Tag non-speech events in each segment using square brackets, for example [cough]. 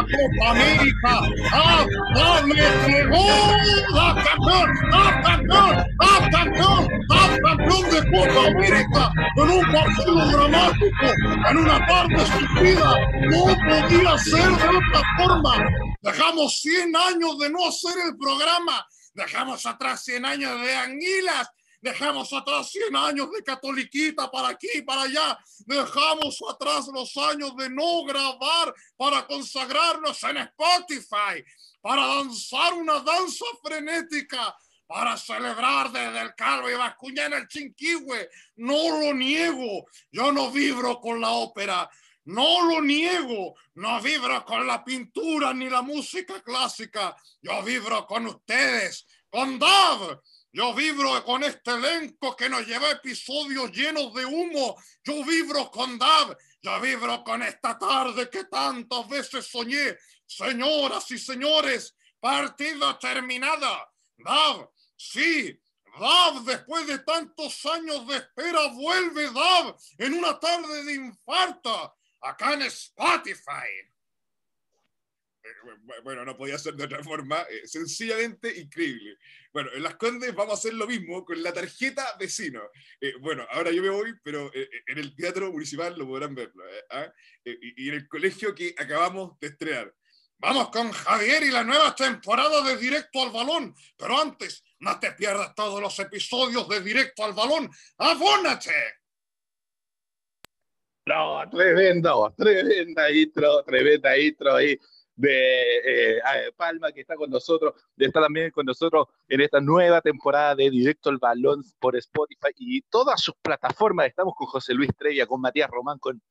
la Copa América. ¡Ah, dame ¡Ah, campeón! ¡Ah, campeón! ¡Ah, campeón! ¡Ah, campeón de Copa América! En un partido dramático, en una tarde estúpida. No podía ser de otra forma. Dejamos 100 años de no hacer el programa. Dejamos atrás 100 años de anguilas Dejamos atrás 100 años de catoliquita para aquí para allá. Dejamos atrás los años de no grabar para consagrarnos en Spotify, para danzar una danza frenética, para celebrar desde el Calvo y Bascuña en el Chinquihue. No lo niego. Yo no vibro con la ópera. No lo niego, no vibro con la pintura ni la música clásica. Yo vibro con ustedes, con Dove, yo vibro con este elenco que nos lleva episodios llenos de humo. Yo vibro con Dab. Yo vibro con esta tarde que tantas veces soñé. Señoras y señores, partida terminada. Dab, sí, Dab, después de tantos años de espera, vuelve Dab en una tarde de infarto acá en Spotify. Eh, bueno, no podía ser de otra forma, eh, sencillamente increíble. Bueno, en Las Condes vamos a hacer lo mismo con la tarjeta vecino. Eh, bueno, ahora yo me voy, pero en el Teatro Municipal lo podrán ver. ¿ah? y en el colegio que acabamos de estrenar. Vamos con Javier y la nueva temporada de Directo al Balón. Pero antes, no te pierdas todos los episodios de Directo al Balón. ¡Abónate! No, tremendo, tremenda intro, tremenda intro ahí de eh, Palma, que está con nosotros, está también con nosotros en esta nueva temporada de Directo al Balón por Spotify y todas sus plataformas. Estamos con José Luis Trevia, con Matías Román, con,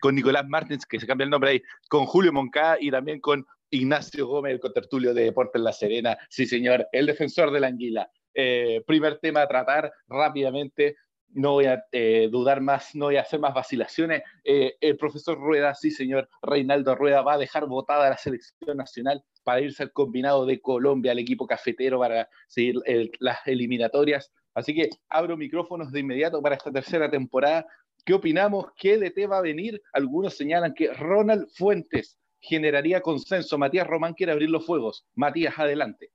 con Nicolás Martins, que se cambia el nombre ahí, con Julio Moncada y también con Ignacio Gómez, el contertulio de Deportes La Serena. Sí, señor, el defensor de la anguila. Eh, primer tema a tratar rápidamente no voy a eh, dudar más, no voy a hacer más vacilaciones. Eh, el profesor Rueda, sí señor, Reinaldo Rueda va a dejar votada la selección nacional para irse al combinado de Colombia, al equipo cafetero, para seguir las eliminatorias. Así que abro micrófonos de inmediato para esta tercera temporada. ¿Qué opinamos? ¿Qué DT va a venir? Algunos señalan que Ronald Fuentes generaría consenso. Matías Román quiere abrir los fuegos. Matías, adelante.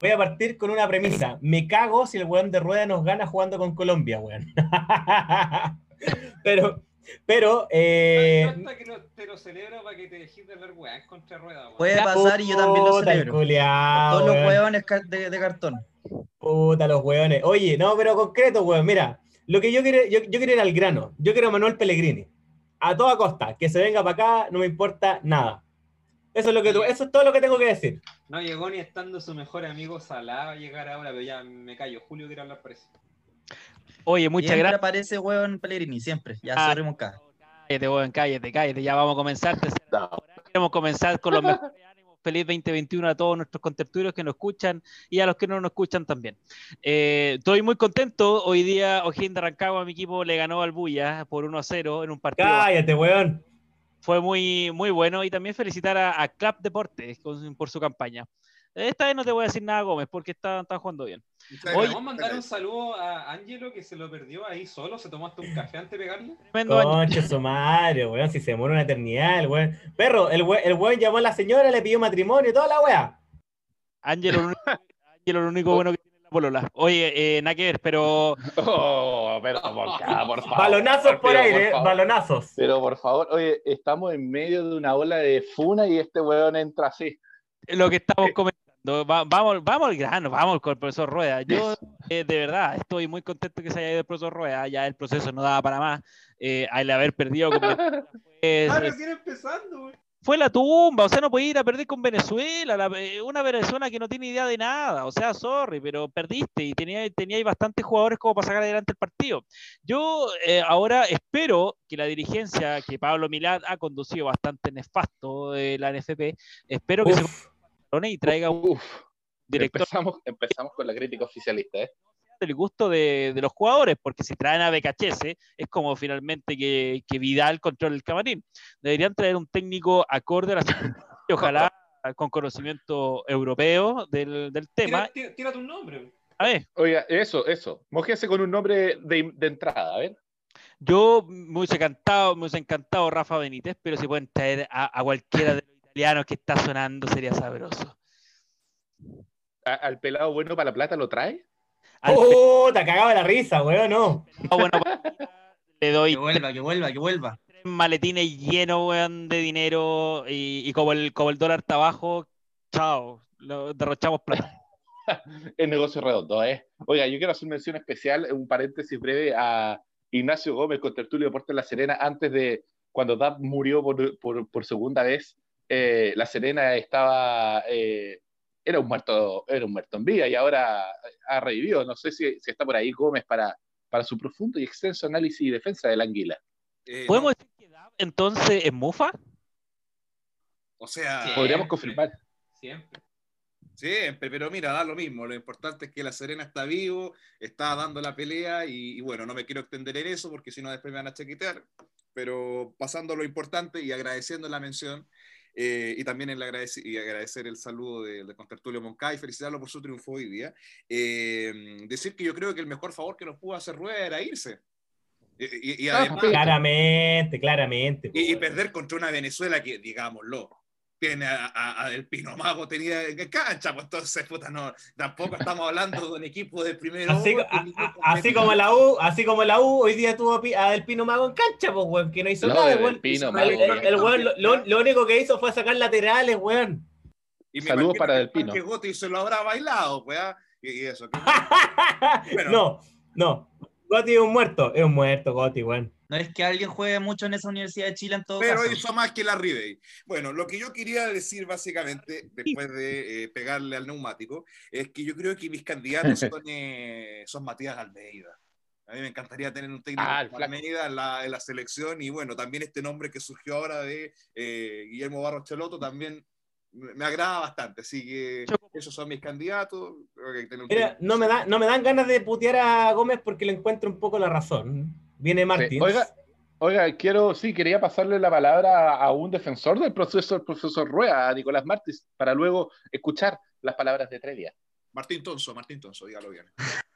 Voy a partir con una premisa. Me cago si el weón de rueda nos gana jugando con Colombia, weón. [laughs] pero, pero. Eh... No, que te lo celebro para que te dejes de ver weón contra rueda, weón. Puede pasar y yo también lo celebro. Culiao, Todos los weones de, de, cartón. Puta, los weones. Oye, no, pero concreto, weón. Mira, lo que yo quiero, yo, yo quiero ir al grano. Yo quiero a Manuel Pellegrini. A toda costa. Que se venga para acá, no me importa nada. Eso es, lo que eso es todo lo que tengo que decir. No llegó ni estando su mejor amigo Salah a llegar ahora, pero ya me callo. Julio quiere hablar por eso. Oye, muchas gracias. Siempre aparece hueón Pellegrini, siempre. Ya ah, sorrimos acá. Cállate, hueón, cállate, cállate. Ya vamos a comenzar. Queremos comenzar con los mejores ánimos. [laughs] Feliz 2021 a todos nuestros contertulios que nos escuchan y a los que no nos escuchan también. Eh, estoy muy contento. Hoy día O'Higgins de Rancagua, mi equipo, le ganó al Buya por 1 a 0 en un partido. Cállate, weón fue muy, muy bueno y también felicitar a, a Club Deportes por su campaña. Esta vez no te voy a decir nada, Gómez, porque está, está jugando bien. Hoy, vamos a mandar un saludo a Ángelo que se lo perdió ahí solo, se tomó hasta un café antes de pegarle. Concha su madre, weón, si se demora una eternidad, el weón. Perro, el weón, el weón llamó a la señora, le pidió matrimonio, toda la weá. Ángelo, Ángelo, lo único bueno que polola. Oye, eh, nada que ver, pero. Oh, pero por, [laughs] favor. Balonazos por aire, balonazos. Pero por favor, oye, estamos en medio de una ola de funa y este weón entra así. Lo que estamos comentando. vamos, vamos al grano, vamos con el profesor Rueda. Yo, eh, de verdad, estoy muy contento que se haya ido el profesor Rueda. Ya el proceso no daba para más. Eh, al haber perdido. [laughs] Pues, ah, recién empezando, güey fue la tumba, o sea, no podía ir a perder con Venezuela, eh, una Venezuela que no tiene idea de nada, o sea, sorry, pero perdiste y tenía, tenía bastantes jugadores como para sacar adelante el partido. Yo eh, ahora espero que la dirigencia que Pablo Milad ha conducido bastante nefasto de la NFP, espero que se y traiga un director. Empezamos, empezamos con la crítica oficialista, ¿eh? Del gusto de, los jugadores, porque si traen a Becachese, es como finalmente que, que Vidal controla el camarín. Deberían traer un técnico acorde a la [laughs] y ojalá con conocimiento europeo del, tema. Tira, tu nombre. A ver. Oiga, eso, eso. Mojese con un nombre de, de entrada, a ver. Yo me hubiese encantado, me hubiese encantado Rafa Benítez, pero si pueden traer a, cualquiera de los italiano que está sonando sería sabroso. ¿Al pelado bueno para la plata lo trae? ¡Oh! Te cagaba la risa, weón, no. Bueno, [laughs] le doy. Que vuelva, que vuelva, que vuelva. Tres maletines llenos, weón, de dinero y, como, el, como el dólar está abajo, chao, lo derrochamos plata. [laughs] el negocio redondo, ¿eh? Oiga, yo quiero hacer mención especial, un paréntesis breve a Ignacio Gómez con Tertulio Deportes La Serena, antes de cuando DAP murió por, por, por segunda vez, eh, La Serena estaba, eh, era un muerto, era un muerto en vida y ahora ha revivido. No sé si, si está por ahí Gómez para, para su profundo y extenso análisis y defensa de la anguila. Eh, ¿Podemos decir que DAP entonces es Mufa? O sea, podríamos confirmar. Siempre. Siempre, pero mira, da lo mismo. Lo importante es que la Serena está vivo, está dando la pelea y, bueno, no me quiero extender en eso porque si no después me van a chequitear. Pero pasando lo importante y agradeciendo la mención eh, y también el agradecer, y agradecer el saludo de, de Contertulio Moncay, felicitarlo por su triunfo hoy día. Eh, decir que yo creo que el mejor favor que nos pudo hacer Rueda era irse. Y, y, además, claramente, claramente. Y, y perder contra una Venezuela que, digámoslo, tiene a, a, El Pino Mago, tenía cancha, pues entonces, puta, no, tampoco estamos hablando de un equipo de primero. Así, a, así como la U, así como la U, hoy día tuvo a El Pino Mago en cancha, pues, weón, que no hizo No, nada, el weón. Pino El- Mago, el- el weón, lo, lo- único que hizo fue sacar laterales, weón. Y me Saludos para Del Pino. Que Gotti se lo habrá bailado, pues, ¿ah? y, y eso. que- [laughs] Bueno. No, no. Gotti es un muerto, es un muerto, Gotti, weón. No es que alguien juegue mucho en esa Universidad de Chile en todo Pero caso. hizo más que la Ribey. Bueno, lo que yo quería decir básicamente, [laughs] después de eh, pegarle al neumático, es que yo creo que mis candidatos [laughs] son, eh, son Matías Almeida. A mí me encantaría tener un técnico Ah, flaco. Almeida en la, en la selección y bueno, también este nombre que surgió ahora de eh, Guillermo Barros Cheloto también me, me agrada bastante. Así que esos son mis candidatos. Creo que hay que tener un Mira, no me, da, no me dan ganas de putear a Gómez porque le encuentro un poco la razón. Viene Martín. Oiga, oiga, quiero, sí, quería pasarle la palabra a un defensor del proceso, el profesor Rueda, a Nicolás Martins, para luego escuchar las palabras de Trevia. Martín Tonso, Martín Tonso, dígalo bien.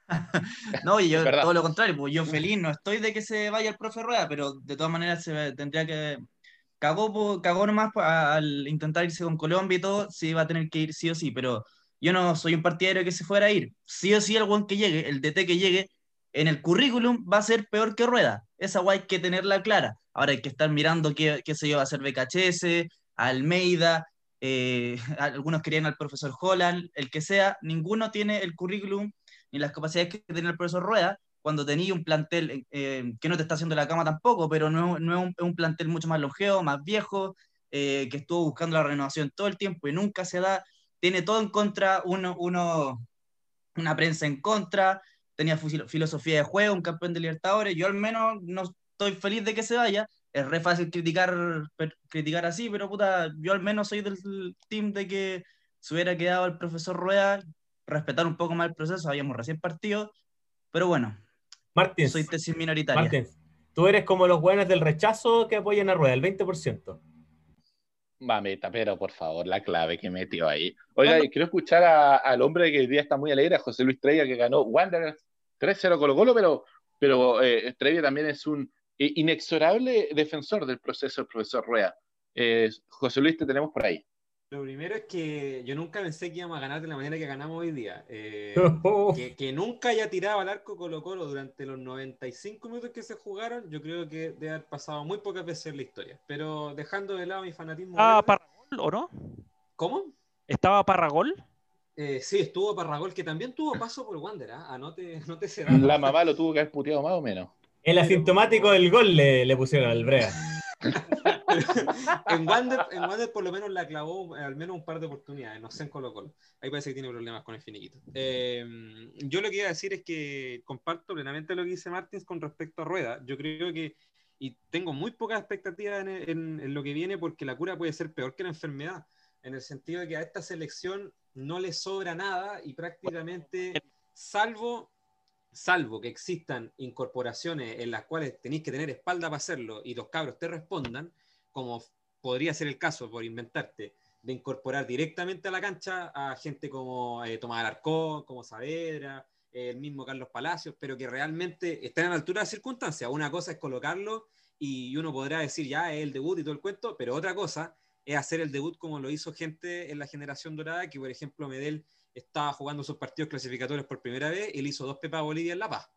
[laughs] No, y yo verdad. todo lo contrario, pues yo feliz, no estoy de que se vaya el profe Rueda, pero de todas maneras se tendría que. Cagó, cagó nomás al intentar irse con Colombia y todo, se iba a tener que ir sí o sí, pero yo no soy un partidario que se fuera a ir. Sí o sí, el buen que llegue, el DT que llegue, en el currículum va a ser peor que Rueda. Esa guay hay que tenerla clara. Ahora hay que estar mirando qué, qué se yo, a hacer BKHS, Almeida, eh, [laughs] algunos querían al profesor Holland, el que sea, ninguno tiene el currículum ni las capacidades que tiene el profesor Rueda cuando tenía un plantel eh, que no te está haciendo la cama tampoco, pero no, no es, un, plantel mucho más longevo, más viejo, eh, que estuvo buscando la renovación todo el tiempo y nunca se da, tiene todo en contra, uno, uno, una prensa en contra, tenía filo- filosofía de juego, un campeón de Libertadores, yo al menos no estoy feliz de que se vaya, es re fácil criticar, per- criticar así, pero puta, yo al menos soy del team de que se hubiera quedado el profesor Rueda, respetar un poco más el proceso, habíamos recién partido, pero bueno, Martín, soy tesis minoritaria. Martín, tú eres como los buenos del rechazo que apoyan a Rueda, el 20%. Mameta, pero por favor, la clave que metió ahí. Oiga, quiero escuchar a- al hombre que hoy día está muy alegre, a José Luis Trevia, que ganó Wanderers 3-0 Colo Colo, pero, pero eh, Trevia también es un eh, inexorable defensor del proceso del profesor Rueda. Eh, José Luis, te tenemos por ahí. Lo primero es que yo nunca pensé que íbamos a ganar de la manera que ganamos hoy día. Eh, [laughs] que, que nunca haya tirado al arco Colo Colo durante los 95 minutos que se jugaron, yo creo que debe haber pasado muy pocas veces en la historia. Pero dejando de lado mi fanatismo. ¿Estaba verde- Parragol o no? ¿Cómo? ¿Estaba Parragol? Eh, sí, estuvo Parragol, que también tuvo paso por Wander, ¿ah? Anote, anote ese dato. La mamá lo tuvo que haber puteado más o menos. El asintomático del gol le, le pusieron al Brea. [laughs] en, Wander, en Wander por lo menos la clavó al menos un par de oportunidades, no sé en Colo Colo. Ahí parece que tiene problemas con el finiquito. Eh, yo lo que iba a decir es que comparto plenamente lo que dice Martins con respecto a Rueda. Yo creo que, y tengo muy pocas expectativas en, en- en lo que viene porque la cura puede ser peor que la enfermedad, en el sentido de que a esta selección no le sobra nada y prácticamente, salvo salvo que existan incorporaciones en las cuales tenéis que tener espalda para hacerlo y los cabros te respondan, como podría ser el caso, por inventarte, de incorporar directamente a la cancha a gente como eh, Tomás Alarcón, como Saavedra, el mismo Carlos Palacios, pero que realmente están a la altura de las circunstancias. Una cosa es colocarlo y uno podrá decir, ya es el debut y todo el cuento, pero otra cosa es hacer el debut como lo hizo gente en la generación dorada, que por ejemplo Medel estaba jugando sus partidos clasificatorios por primera vez y le hizo dos pepas a Bolivia en La Paz.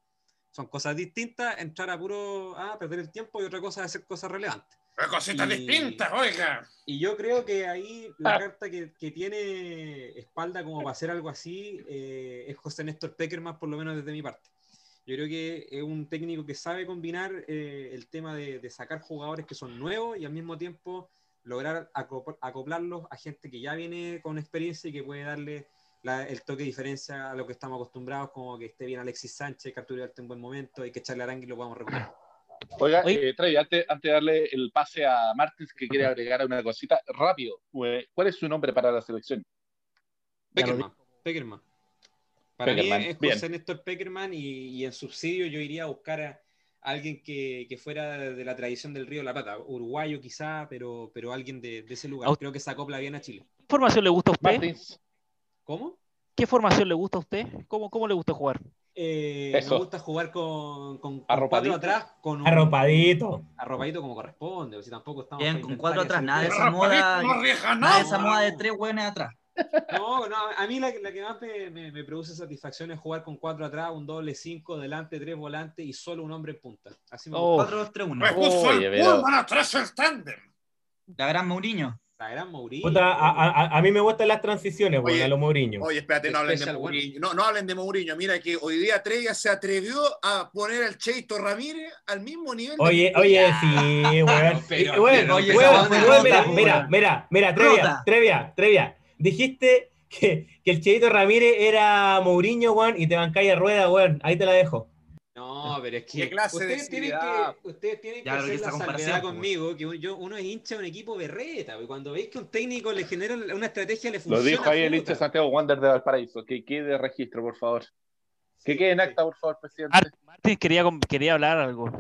Son cosas distintas, entrar a puro a perder el tiempo y otra cosa es hacer cosas relevantes. ¡Qué cositas Y- distintas, oiga! Y yo creo que ahí la carta que, que tiene espalda como para hacer algo así eh, es José Néstor Peckerman, por lo menos desde mi parte. Yo creo que es un técnico que sabe combinar eh, el tema de, de sacar jugadores que son nuevos y al mismo tiempo lograr acop- acoplarlos a gente que ya viene con experiencia y que puede darle la- el toque de diferencia a lo que estamos acostumbrados, como que esté bien Alexis Sánchez, que Arturo Vidal en buen momento y que Charlie Arangui lo podamos recuperar. Oiga, eh, Trevi, antes, antes de darle el pase a Martins, que quiere [laughs] agregar una cosita, rápido, eh, ¿cuál es su nombre para la selección? Peckerman. Peckerman. Para Peckerman, mí es bien. José Néstor Peckerman y, y en subsidio yo iría a buscar a alguien que, que fuera de la tradición del Río de la Plata, uruguayo quizá, pero, pero alguien de, de ese lugar. Creo que se acopla bien a Chile. ¿Qué formación le gusta a usted? Martins, ¿Cómo? ¿Qué formación le gusta a usted? ¿Cómo, cómo le gusta jugar? Eh, me gusta jugar con, con, con Arropadito. cuatro atrás, con un Arropadito. arropadito como corresponde, o si tampoco estamos Bien, con cuatro atrás, nada de esa moda. no arriesga Nada de esa moda de tres hueones atrás. No, no, a mí la, la que más me, me- me produce satisfacción es jugar con cuatro atrás, un doble cinco, delante, tres volantes y solo un hombre en punta. Así me Oh. gusta. 4 2 3 1 Me puso Oye, el Pullman atrás el tándem. La gran Mourinho. La gran Mourinho. Puta, a, a- a mí me gustan las transiciones, Oye, a los Mourinho. Oye, espérate, no hablen de. Mourinho. No, no hablen de Mourinho. Mira que hoy día Trevia se atrevió a poner al Cheito Ramírez al mismo nivel. de- Oye, oye, sí, weón. [laughs] oye, esa weón, onda mira, mira, mira, mira, Trevia. Trevia, Trevia. Dijiste que, que el Cheito Ramírez era Mourinho, weón, y te bancáis a rueda, weón. Ahí te la dejo. No, pero es que ¿Qué clase de ustedes tienen que, ustedes tienen que Ya, pero hacer que la salvedad pues. conmigo, que un- yo, uno es hincha de un equipo berreta, y cuando veis que un técnico le genera una estrategia, le lo funciona. dijo ahí el hincha de Santiago Wander de Valparaíso, que quede registro, por favor. Que quede en acta, por favor, presidente. Mart- Martín quería, quería hablar algo.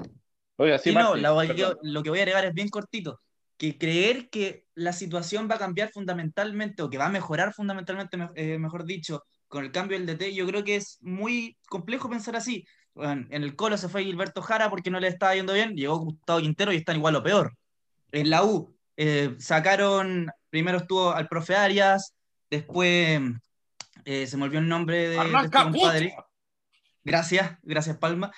Oiga, sí, Sí, no, Martins, la- perdón. yo- lo que voy a agregar es bien cortito. Que creer que la situación va a cambiar fundamentalmente o que va a mejorar fundamentalmente, me- eh, mejor dicho, con el cambio del DT, yo creo que es muy complejo pensar así. Bueno, en el Colo se fue Gilberto Jara porque no le estaba yendo bien, llegó Gustavo Quintero y están igual o peor. En la U eh, sacaron, primero estuvo al profe Arias, después eh, se me olvidó el nombre de, de este compadre. Gracias, gracias Palma.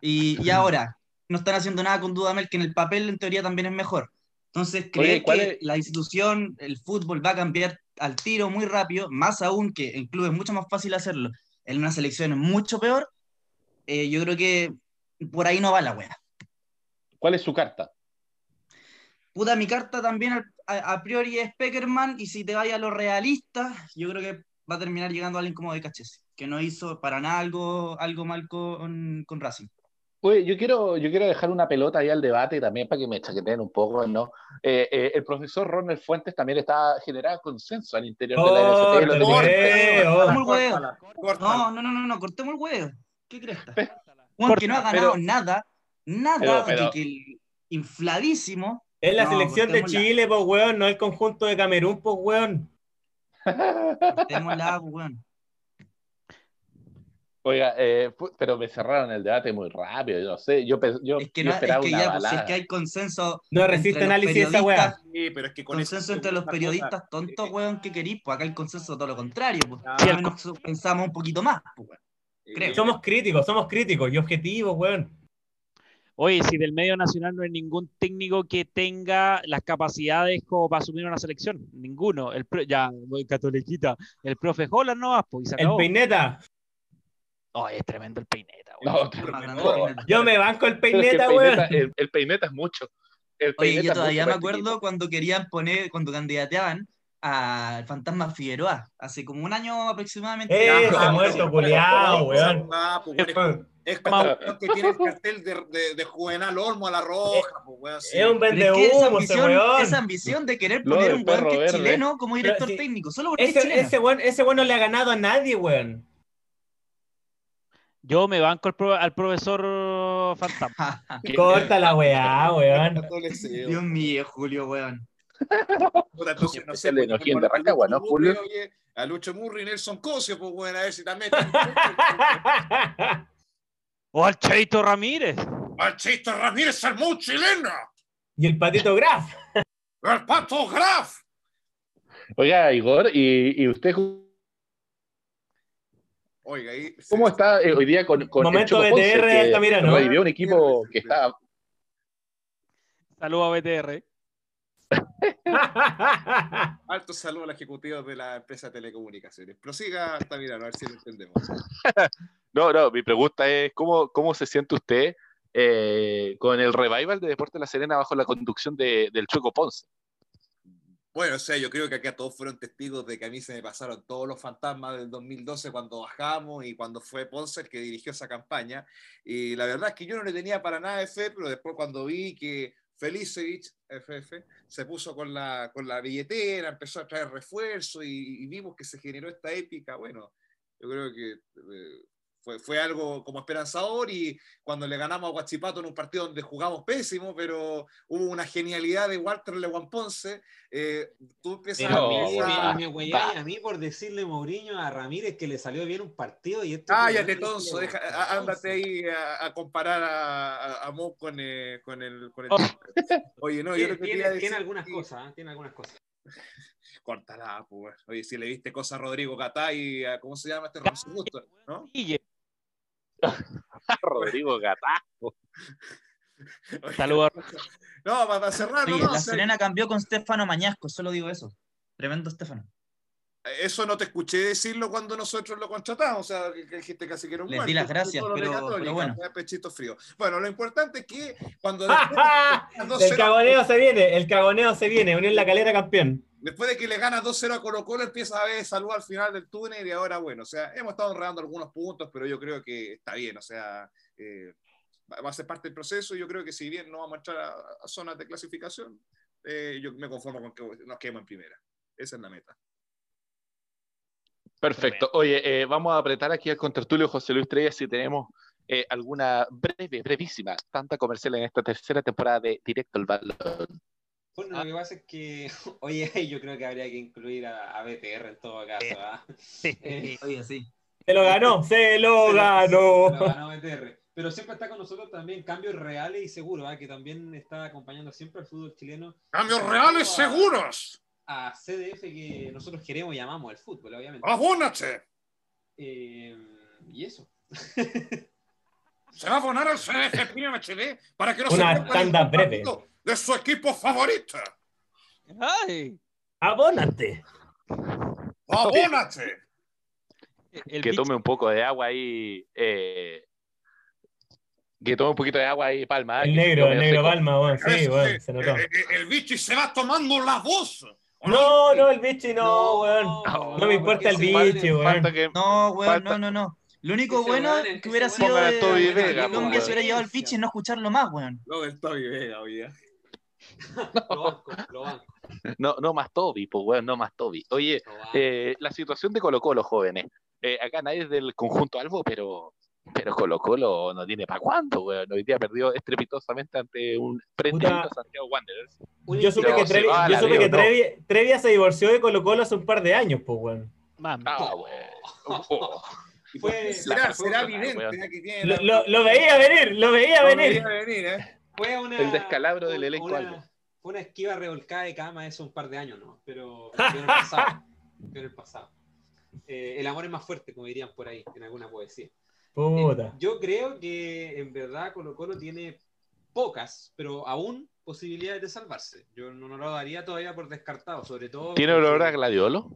Y, y ahora, no están haciendo nada con Dudamel, que en el papel en teoría también es mejor. Entonces, creer ¿cuál que es? la institución, el fútbol va a cambiar al tiro muy rápido, más aún que en clubes es mucho más fácil hacerlo, en una selección es mucho peor, eh, yo creo que por ahí no va la wea. ¿Cuál es su carta? Puta, mi carta también a, a priori es Peckerman, y si te vayas a lo realista, yo creo que va a terminar llegando alguien como de Cachese, que no hizo para nada algo, algo mal con, con Racing. Oye, yo quiero, yo quiero dejar una pelota ahí al debate también para que me chaqueteen un poco, ¿no? Eh, eh, el profesor Ronald Fuentes también está generando consenso al interior de la Oh. Córtala, córtala. No, no, no, no, no, cortemos el huevo. ¿Qué crees? Pe- Juan, que no ha ganado pero- nada, nada, pero- pero- que, que el infladísimo. Es la No, selección de. Chile, pues, weón, no el conjunto de Camerún, pues, weón. Cortémosla, pues, weón. Oiga, eh, pero me cerraron el debate muy rápido, yo no sé, yo, yo, Es que, yo no, es esperaba que una ya, pues, si es balada. que hay consenso. No resiste análisis esa weá. Sí, pero es que con Consenso entre los periodistas cosa, tontos, eh, weón, que querís, pues acá el consenso es todo lo contrario, pues. Ah, menos pensamos un poquito más, pues, weón. Eh, creo. Somos críticos, somos críticos y objetivos, weón. Oye, si del medio nacional no hay ningún técnico que tenga las capacidades como para asumir una selección, ninguno. El pro- ya, voy catoliquita, el profe Holland no va, pues El peineta. Oh, es tremendo el peineta, No. Yo me banco el pero es que el peineta, peineta, weón. el, el peineta es mucho. El Oye, yo todavía me acuerdo cuando querían poner, cuando candidateaban al fantasma Figueroa, hace como un año aproximadamente. Ese Ah, muerto culiao, weón. Es como que tiene el cartel de, de, de Juvenal Olmo a la roja, pues, weón, sí. Es un vendehumo ese ambición, weón. esa ambición de querer poner un weón que es chileno como director Pero técnico, solo porque es Ese, chileno. ese weón, ese weón no le ha ganado a nadie, weón. Yo me banco al, pro- al profesor Fantasma. [laughs] Corta la weá, [laughs] weón. Ese, Dios mío, Julio, weón. [laughs] Entonces, no sé, Especial pues, Enojín de a Lucho Rancagua, ¿no, Murri, Julio? oye, a Lucho Murri y Nelson Cosio, pues, bueno, a ver si también. [laughs] O al Cheito Ramírez. Machista Ramírez es muy chileno. y el patito Graf. ¡El pato Graf! Oiga, Igor, ¿y, y usted Oiga, ahí. cómo está eh, hoy día con, con el Momento Ponce, BTR de Altamirano. revivió un equipo que está Saludos a BTR. [laughs] Alto saludo al ejecutivo de la empresa de telecomunicaciones. Prosiga, Altamirano, a ver si lo entendemos. No, no, mi pregunta es, ¿cómo, cómo se siente usted eh, con el revival de Deporte La Serena bajo la conducción de, del Choco Ponce? Bueno, o sea, yo creo que acá todos fueron testigos de que a mí se me pasaron todos los fantasmas del 2012 cuando bajamos y cuando fue Ponce el que dirigió esa campaña. Y la verdad es que yo no le tenía para nada de fe, pero después cuando vi que Felicevich, FF, se puso con la, con la billetera, empezó a traer refuerzo y, vimos que se generó esta épica, bueno, yo creo que eh, fue, fue algo como esperanzador y cuando le ganamos a Guachipato en un partido donde jugamos pésimo, pero hubo una genialidad de Walter Lewan Ponce, eh, tú empiezas Pero a me- pensar- me, me a mí por decirle Mourinho a Ramírez que le salió bien un partido y esto. Cállate, Tonso, deja- a- ándate ahí a, a comparar a, a, a Mo con, eh, con el, con el- [laughs] Oye, no, yo Tiene, lo que tiene- decir tiene algunas cosas, ¿eh? tiene algunas cosas. Córtala, pues. Oye, si le viste cosas a Rodrigo Gatay, a- ¿cómo se llama este Ramón Gusto? ¿No? [laughs] Rodrigo. Oye, saludos No, para, cerrar, Oye, no, la o sea, Serena cambió con Stefano Mañasco, solo digo eso. Tremendo Stefano. eso no te escuché decirlo cuando nosotros lo contratamos, o sea, que, que dijiste casi que era un Les muerto, di las gracias, pero- bueno. pechito frío. Bueno, lo importante es que cuando [laughs] el cagoneo se viene, el cagoneo se viene. Unión La Calera campeón. Después de que le gana 2-0 a Colo Colo, empieza a ver salud al final del túnel y ahora, bueno, o sea, hemos estado enredando algunos puntos, pero yo creo que está bien, o sea, eh, va a ser parte del proceso y yo creo que si bien no vamos a entrar a, a zonas de clasificación, eh, yo me conformo con que nos quedemos en primera. Esa es la meta. Perfecto. Oye, eh, vamos a apretar aquí al contertulio José Luis Trella si tenemos eh, alguna breve, brevísima, tanta comercial en esta tercera temporada de Directo al Balón. Bueno, lo que pasa es que, [laughs] oye, [laughs] yo creo que habría que incluir a, a BTR en todo caso. ¿ah? [laughs] Eh, Oye, sí. Se lo ganó, se lo Se lo- ganó. lo ganó BTR. Pero siempre está con nosotros también cambios reales y seguros, ¿ah? que también está acompañando siempre al fútbol chileno. ¡Cambios reales a- seguros! A CDF que nosotros queremos y llamamos el fútbol, obviamente. ¡Abónate! Eh, y eso. Se va a abonar al CDF para que no Una se tanda breve. partido de su equipo favorito. Ay, Abónate. ¡Abónate! el que tome un poco de agua ahí. eh, que tome un poquito de agua ahí, Palma. El que negro, el negro seco. Palma, weón. Sí, sí, se notó. eh, eh, el bicho se va tomando la voz. ¿o No, no, el bichi no, weón. no, No me importa el bichi, weón. que- No, weón, Falta- no, no, no. Lo único bueno que hubiera sido de, Colombia se hubiera llevado al pitch y no escucharlo más, weón. No, el Toby Vega, oye. [laughs] Lo banco, lo banco, No, no más Toby, pues, weón, no más Toby. Oye, eh, la situación de Colo Colo, jóvenes. Eh, acá nadie es del conjunto Albo, pero, pero Colo Colo no tiene para cuánto, weón. Hoy día perdió estrepitosamente ante un frente a Santiago Wanderers. Yo supe que, Trevi, va a yo la supe que Dios, no. Trevi- Trevia se divorció de Colo Colo hace un par de años, pues, weón. Mami. Ah, weón. Oh. Fue, Será, será que tiene. Lo, la- lo- lo veía venir, lo veía Lo venir. veía venir, ¿eh? Fue una, El descalabro del elenco una-. Fue una esquiva revolcada de cama eso un par de años, ¿no? [laughs] Pero en el pasado. pero en el pasado. Eh, el amor es más fuerte, como dirían por ahí, en alguna poesía. Puta. Yo creo que en verdad Colo Colo tiene pocas, pero aún posibilidades de salvarse. Yo no, no lo daría todavía por descartado, sobre todo. ¿Tiene olor a gladiolo?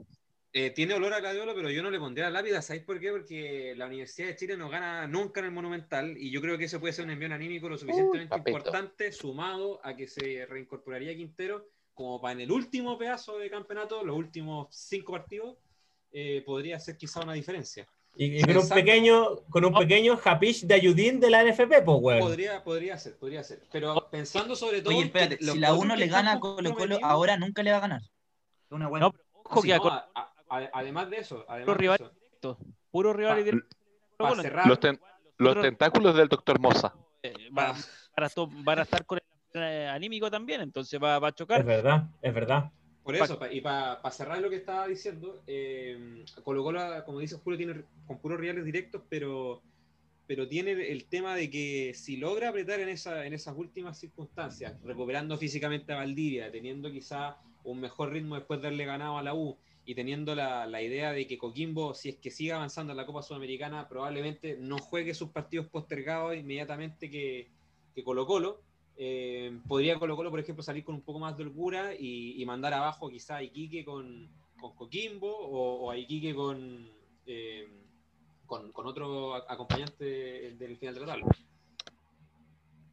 Eh, tiene olor a gladiolo, pero yo no le pondría la lápida. ¿Sabéis por qué? Porque la Universidad de Chile no gana nunca en el Monumental y yo creo que eso puede ser un envío anímico lo suficientemente papito. importante, sumado a que se reincorporaría Quintero, como para en el último pedazo de campeonato, los últimos cinco partidos, eh, podría ser quizá una diferencia. Y, y con un pequeño, con un pequeño Hapish de Ayudín de la NFP, pues, weón. Podría, podría ser, podría ser. Pero pensando sobre todo. Oye, espérate, si la otros 1 que le gana a Colo Colo, ahora nunca le va a ganar. Es una buena. No, pero ojo Sí, que a- a- además de eso, además Puro de rival eso, directo, puro rival Pa- directo. Colo-Colo. cerrar, Los, ten- los otros- tentáculos del doctor Moza. eh, va- van, a esto- van a estar con el eh, anímico también, entonces va, va a Es chocar. verdad, es verdad. Por eso, pa- y para cerrar lo que estaba diciendo, eh, Colo Colo, como dice Julio, tiene con puros rivales directos, pero, pero tiene el tema de que si logra apretar en, esa, en esas últimas circunstancias, recuperando físicamente a Valdivia, teniendo quizá un mejor ritmo después de haberle ganado a la U y teniendo la, la idea de que Coquimbo, si es que sigue avanzando en la Copa Sudamericana, probablemente no juegue sus partidos postergados inmediatamente que, que Colo Colo. eh, podría Colo Colo, por ejemplo, salir con un poco más de holgura y, mandar abajo quizá a Iquique con, con Coquimbo o, a Iquique con, eh, con, con otro acompañante del final de la tabla.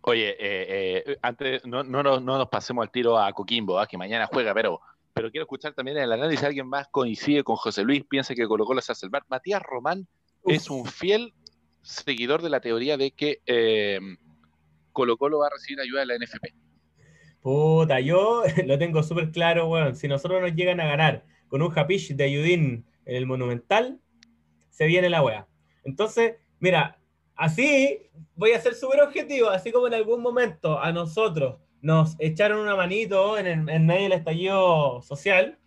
Oye, eh, antes no, no, no nos pasemos al tiro a Coquimbo, ah, que mañana juega, pero, pero quiero escuchar también el análisis. ¿Alguien más coincide con José Luis? Piensa que Colo Colo se hace el bar. Matías Román es un fiel seguidor de la teoría de que eh, Colo Colo va a recibir ayuda de la NFP. Puta, yo [laughs] lo tengo súper claro, weón. Si nosotros nos llegan a ganar con un hapish de Ayudín en el Monumental, se viene la wea. Entonces, mira, así voy a ser súper objetivo, así como en algún momento a nosotros nos echaron una manito en, el- en medio del estallido social,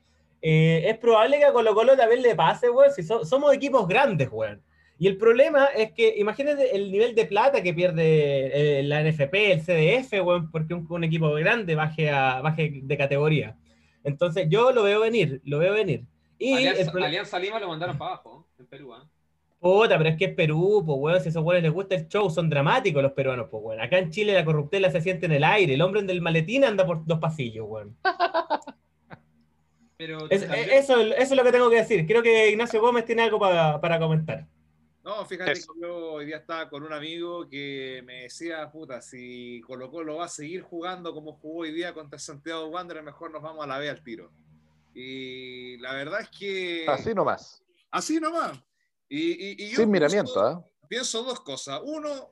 eh, es probable que a Colo Colo también le pase, weón, si so- somos equipos grandes, weón. Y el problema es que, imagínate el nivel de plata que pierde eh, la NFP, el CDF, weón, porque un, un equipo grande baje, a, baje de categoría. Entonces, yo lo veo venir, lo veo venir. Y Alianza, Lima lo mandaron para abajo, en Perú. ¿ah? Puta, pero es que es Perú, pues, weón, si a esos weones les gusta el show, son dramáticos los peruanos, pues, weón. Acá en Chile la corruptela se siente en el aire, el hombre del maletín anda por dos pasillos, weón. [laughs] Pero Es- también- eh, eso, eso es lo que tengo que decir. Creo que Ignacio Gómez tiene algo para, para comentar. No, fíjate Eso. que yo hoy día estaba con un amigo que me decía, puta, si Colo Colo va a seguir jugando como jugó hoy día contra Santiago Wanderers, mejor nos vamos a la B al tiro. Y la verdad es que... Así nomás, Así nomás. Y, y- y yo sin pienso- miramiento. ¿ah? pienso dos cosas. Uno,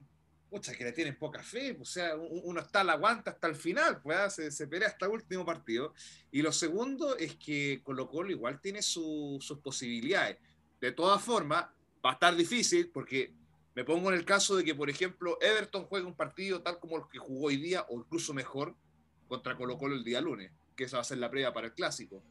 muchas que le tienen poca fe, o sea, un- uno está la aguanta hasta el final, pues ah, se, se pelea hasta el último partido. Y lo segundo es que Colo Colo igual tiene su- sus posibilidades. De todas formas, va a estar difícil porque me pongo en el caso de que, por ejemplo, Everton juegue un partido tal como el que jugó hoy día o incluso mejor contra Colo Colo el día lunes, que esa va a ser la previa para el clásico.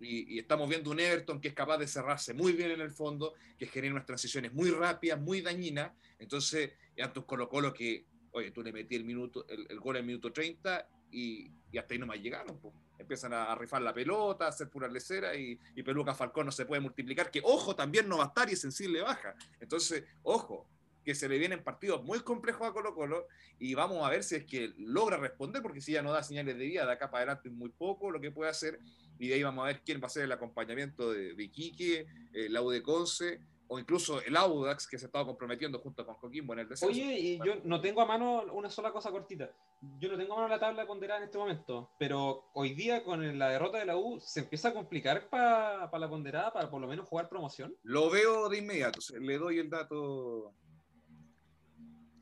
Y, y estamos viendo un Everton que es capaz de cerrarse muy bien en el fondo, que genera unas transiciones muy rápidas, muy dañinas. Entonces, ante un Colo Colo que, oye, tú le metí el, minuto, el, el gol en el minuto 30 y, y hasta ahí no más llegaron. po. Empiezan a, a rifar la pelota, a hacer pura lecera y, y Peluca Falcón no se puede multiplicar, que ojo, también no va a estar y sensible baja. Entonces, ojo, que se le vienen partidos muy complejos a Colo Colo y vamos a ver si es que logra responder, porque si ya no da señales de vida de acá para adelante muy poco lo que puede hacer y de ahí vamos a ver quién va a ser el acompañamiento de, de Iquique, eh, la U de Conce o incluso el Audax que se estaba comprometiendo junto con Coquimbo en el descenso. Oye, y yo no tengo a mano una sola cosa cortita. Yo no tengo a mano la tabla ponderada en este momento, pero hoy día con la derrota de la U se empieza a complicar para la ponderada, para por lo menos jugar promoción. Lo veo de inmediato, le doy el dato.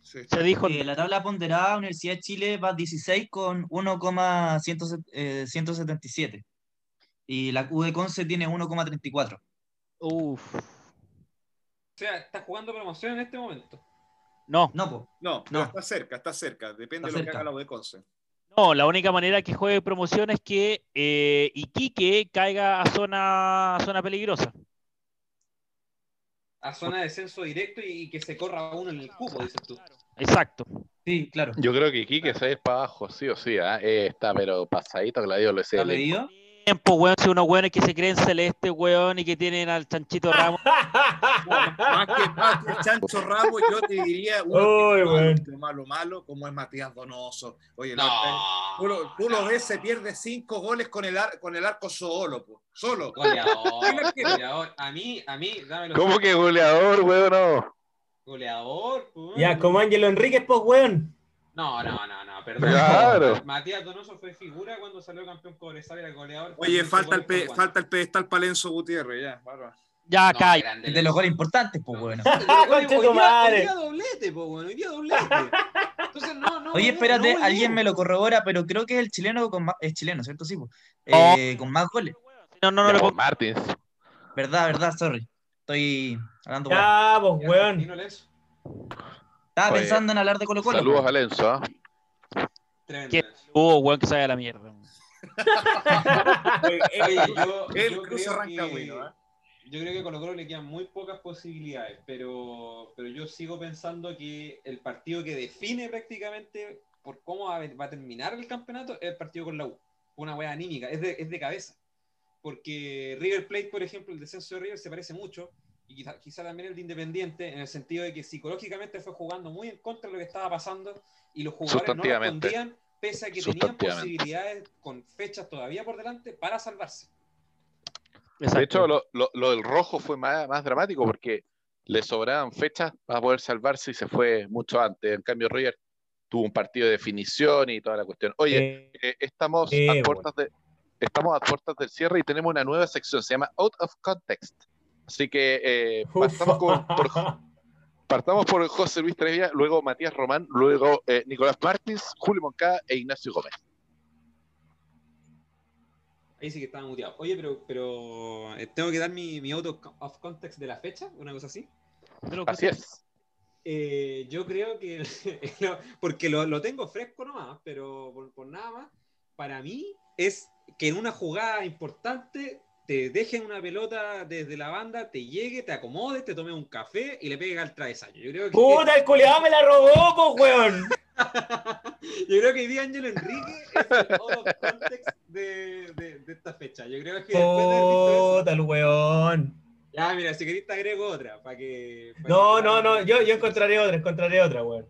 Sí. Se dijo Eh, la tabla ponderada, Universidad de Chile va 16 con 1,177. Y la U de Conce tiene 1,34. Uf. O sea, está jugando promoción en este momento. No, No, po. No, pero No. está cerca, está cerca. Depende Está de lo que haga la U de Conce. no, la única manera que juegue promoción es que eh, Iquique caiga a zona, a zona peligrosa. A zona de descenso directo y, que se corra uno en el cupo, dices tú. Exacto. Sí, claro. Yo creo que Quique se va a ir para abajo, sí o sí. ¿ah? Eh, está, pero pasadito, Gladio lo sé. ¿Está pedido? Tiempo, weón, si unos weones que se creen celeste, weón, y que tienen al chanchito Ramos. Más que, más que el Chancho Ramos, yo te diría uno Uy, malo, weón. malo, malo, como es Matías Donoso. Oye, No. no, tú, lo, tú lo ves, se pierde cinco goles con el, ar- con el arco solo, po, solo. Goleador, goleador. A mí, a mí, dámelo. ¿Cómo que goleador, weón? No. Goleador, pues. ya, como Ángelo Enríquez, pues, weón. No, no, no, no, perdón. Claro. [laughs] Matías Donoso fue figura cuando salió campeón Cobresal, era goleador. Oye, falta el, pe- falta el pedestal Palenzo Gutiérrez, ya, bárbaro. Ya, No, grande De los goles importantes, pues, bueno. [laughs] Hoy día- doblete, po, bueno, hoy día doblete. Entonces, no, no. Oye, espérate, no, alguien no. me lo corrobora, pero creo que es el chileno con más. Es chileno, ¿cierto? Sí, po. Eh, con más goles. No, no, no, pues, pongo- Martins. Verdad, verdad, sorry. Estoy hablando. Ya, pues, weón. Estaba Oye, pensando en hablar de Colo Colo. Saludos a Lenzo. ¿ah? Tremendo. ¿Qué? Uh, weón, que vaya a la mierda. Oye, Oye, yo, [laughs] el yo cruce creo arranca que- bueno, ¿eh? Yo creo que a Colo Colo le quedan muy pocas posibilidades, pero, pero yo sigo pensando que el partido que define prácticamente por cómo va, a- terminar el campeonato es el partido con la U. Una wea anímica, es de, es de cabeza. Porque River Plate, por ejemplo, el descenso de River se parece mucho, y quizá, quizá también el de Independiente, en el sentido de que psicológicamente fue jugando muy en contra de lo que estaba pasando, y los jugadores no respondían, pese a que tenían posibilidades con fechas todavía por delante para salvarse. Exacto. De hecho, lo, lo- lo del rojo fue más, más dramático porque le sobraban fechas para poder salvarse y se fue mucho antes. En cambio, River tuvo un partido de definición y toda la cuestión. Oye, Eh, eh, estamos, eh, a bueno. puertas de, estamos a puertas del cierre y tenemos una nueva sección, se llama Out of Context. Así que eh, partamos, con- por, [laughs] partamos por José Luis Trevia, luego Matías Román, luego eh, Nicolás Martins, Julio Moncada e Ignacio Gómez. Ahí sí que estaba muteado. Oye, pero, pero eh, tengo que dar mi, mi auto of context de la fecha, una cosa así. Así es. Eh, yo creo que, [laughs] no, porque lo, lo tengo fresco nomás, pero por, por nada más, para mí es que en una jugada importante te dejen una pelota desde la banda, te llegue, te acomode, te tome un café y le pegue al travesaño. Yo creo que, Puta, el culiado me la robó, po, weón. [laughs] yo creo que Ángelo Enrique es el context de, de- de esta fecha. Yo creo que Puta, el weón. ya mira, si querés te agrego otra, para que... pa' No, que- no, no, yo, yo encontraré otra, encontraré otra, weón.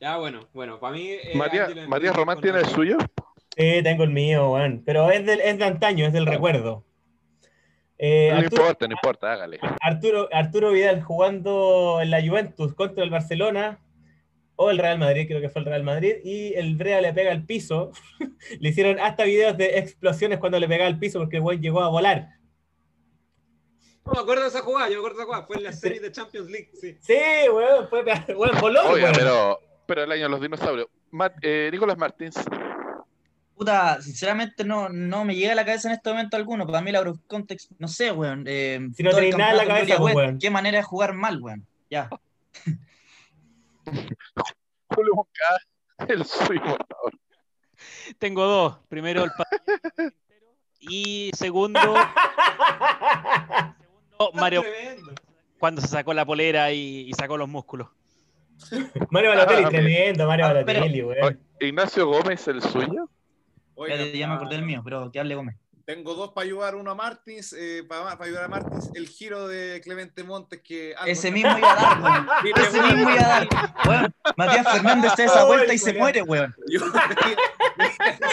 Ya, bueno, bueno, para mí... eh, Enrique Román tiene el suyo. Sí, tengo el mío, weón. Pero es, del, es de antaño, es del recuerdo. Eh, No Arturo, importa, no importa, hágale. Arturo, Arturo Vidal jugando en la Juventus contra el Barcelona o el Real Madrid, creo que fue el Real Madrid, y el Brea le pega al piso. [laughs] le hicieron hasta videos de explosiones cuando le pegaba al piso porque el weón llegó a volar. No me acuerdo de esa jugada, yo me acuerdo de esa jugada. Fue en la serie de Champions League, sí. Sí, weón, fue weón, voló, Oiga, weón. pero, pero el año de los dinosaurios. Eh, Nicolás Martins, Puta, sinceramente no, no me llega a la cabeza en este momento alguno. Para mí la Context, no sé, weón. eh, Si no tenéis nada en la cabeza, Gloria, pues, weón. Qué manera de jugar mal, weón. Ya. [laughs] Julio Moncada, el. Tengo dos. Primero el [laughs] y segundo, [laughs] segundo Mario Tremendo. cuando se sacó la polera y, y sacó los músculos. Mario Balotelli, Ah, tremendo, Mario Ah, Balotelli, weón. Ignacio Gómez, el suyo. Oiga, Ya, ya me acordé del mío, pero que hable Gómez. Tengo dos para ayudar, uno a Martins, eh, para, ayudar a Martins, el giro de Clemente Montes que algo- Ese mismo iba a dar, [laughs] weón. Ese mismo iba a dar. Weón, Matías [laughs] Fernández se da esa vuelta el y se muere, weón. [laughs] Yo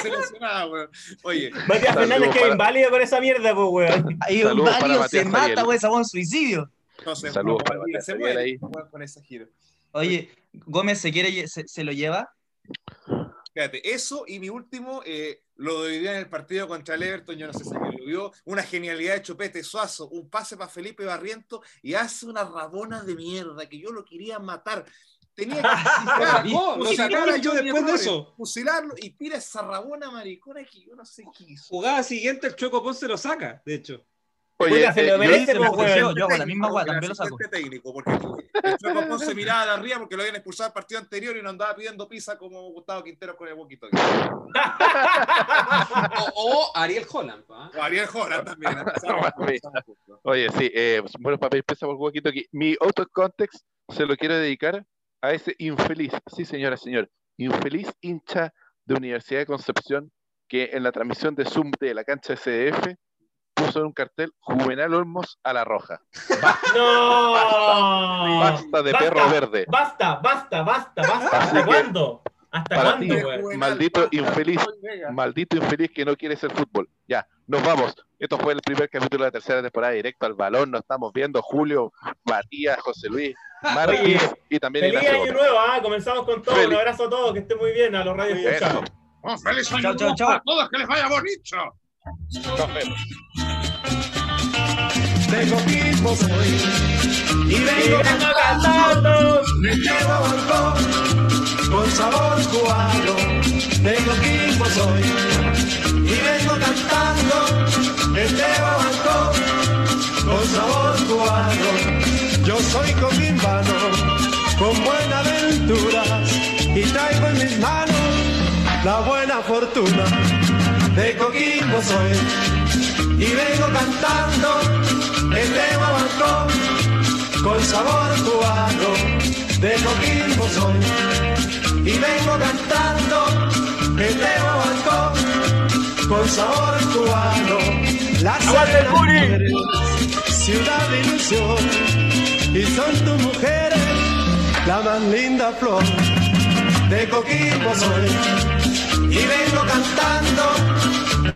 se lesionaba, weón. Oye, Matías Saludos Fernández queda para- inválido con esa mierda, pues, weón. Ahí varios se mata, weón, esa weón suicidio. no sé, Saludos para Matías se muere ahí. weón, con ese giro. Oye, Gómez se quiere, se, se lo lleva. Fíjate, eso y mi último, eh, lo día en el partido contra el Everton, yo no sé si lo vio, una genialidad de Chupete Suazo, un pase para Felipe Barriento y hace una rabona de mierda que yo lo quería matar. Tenía que [laughs] fusilar, lo fusilar sacaron a yo después de eso. Fusilarlo y tira esa rabona maricona que yo no sé qué hizo. Jugada siguiente, el Choco Ponce lo saca, de hecho. Oye, Puta, se eh, lo yo- merece, se me pues, ofreció, weón. yo hago la misma El también lo saco. técnico, porque el Choco Ponce miraba de arriba porque lo habían expulsado el partido anterior y no andaba pidiendo pizza como Gustavo Quintero con el boquito. [laughs] O, o Ariel Holland, ¿ah? O Ariel Jora también. [laughs] ¿eh? Oye, sí, eh, bueno, papá, empieza por huequito aquí. Mi auto context se lo quiero dedicar a ese infeliz, sí, señora, señor, infeliz hincha de Universidad de Concepción que en la transmisión de Zoom de la cancha SDF puso en un cartel Juvenal Olmos a la roja. No. Basta de Basta, perro verde. Basta, basta, basta, basta. Así ¿Hasta que, cuándo? ¿Hasta para cuándo, weón? Maldito infeliz, maldito infeliz que no quiere ser fútbol. Ya, nos vamos. Esto fue el primer capítulo de la tercera temporada directo al balón. Nos estamos viendo Julio, Matías, José Luis, Martínez y también Feliz Ignacio año Gómez. nuevo, ¿ah? Comenzamos con todo. Feliz. Un abrazo a todos, que estén muy bien, a los radios. Oh, ¡Feliz año Chao, chao, nuevo chao. para todos! ¡Que les vaya bonito! Nos vemos. Soy y vengo vengo cantando. me llevo balcón con sabor cubano. Tengo equipo soy y vengo cantando este balcón con sabor cubano. Yo soy coquimbano con buena aventura y traigo en mis manos la buena fortuna. De Coquimbo soy. Y vengo cantando este guaguancó con sabor cubano de Coquimbo soy. Y vengo cantando este guaguancó con sabor cubano. La mujeres, ciudad de ilusión. Y son tus mujeres la más linda flor de Coquimbo soy y vengo cantando